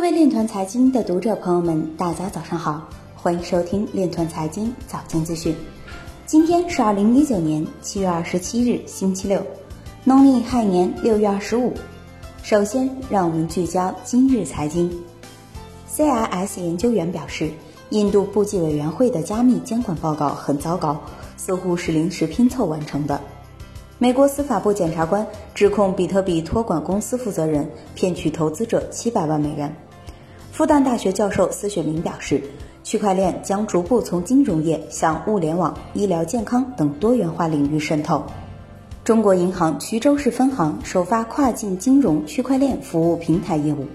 各位链团财经的读者朋友们，大家早上好，欢迎收听链团财经早间资讯。今天是二零一九年七月二十七日，星期六，农历亥年六月二十五。首先，让我们聚焦今日财经。CIS 研究员表示，印度部际委员会的加密监管报告很糟糕，似乎是临时拼凑完成的。美国司法部检察官指控比特币托管公司负责人骗取投资者七百万美元。复旦大学教授司雪明表示，区块链将逐步从金融业向物联网、医疗健康等多元化领域渗透。中国银行衢州市分行首发跨境金融区块链服务平台业务。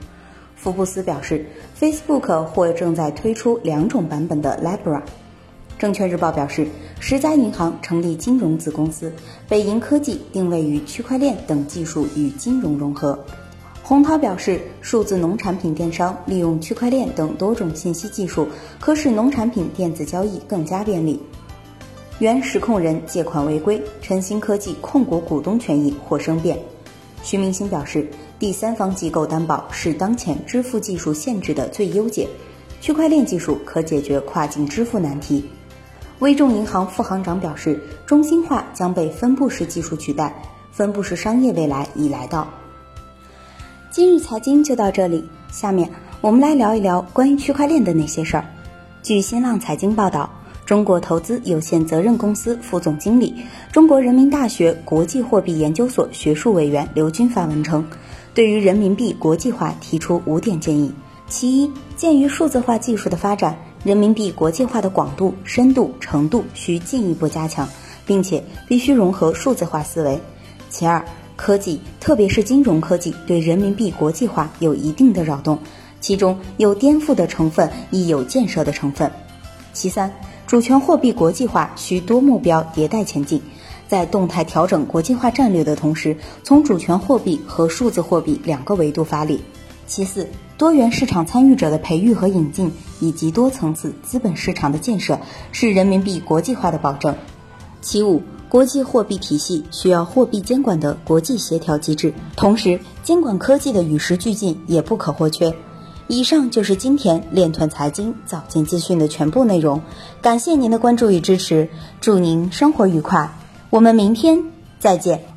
福布斯表示，Facebook 或正在推出两种版本的 Libra。证券日报表示，十家银行成立金融子公司，北银科技定位于区块链等技术与金融融合。洪涛表示，数字农产品电商利用区块链等多种信息技术，可使农产品电子交易更加便利。原实控人借款违规，晨星科技控股股东权益或生变。徐明星表示，第三方机构担保是当前支付技术限制的最优解，区块链技术可解决跨境支付难题。微众银行副行长表示，中心化将被分布式技术取代，分布式商业未来已来到。今日财经就到这里，下面我们来聊一聊关于区块链的那些事儿。据新浪财经报道，中国投资有限责任公司副总经理、中国人民大学国际货币研究所学术委员刘军发文称，对于人民币国际化提出五点建议。其一，鉴于数字化技术的发展，人民币国际化的广度、深度、程度需进一步加强，并且必须融合数字化思维。其二，科技，特别是金融科技，对人民币国际化有一定的扰动，其中有颠覆的成分，亦有建设的成分。其三，主权货币国际化需多目标迭代前进，在动态调整国际化战略的同时，从主权货币和数字货币两个维度发力。其四，多元市场参与者的培育和引进，以及多层次资本市场的建设，是人民币国际化的保证。其五。国际货币体系需要货币监管的国际协调机制，同时监管科技的与时俱进也不可或缺。以上就是今天链团财经早间资讯的全部内容，感谢您的关注与支持，祝您生活愉快，我们明天再见。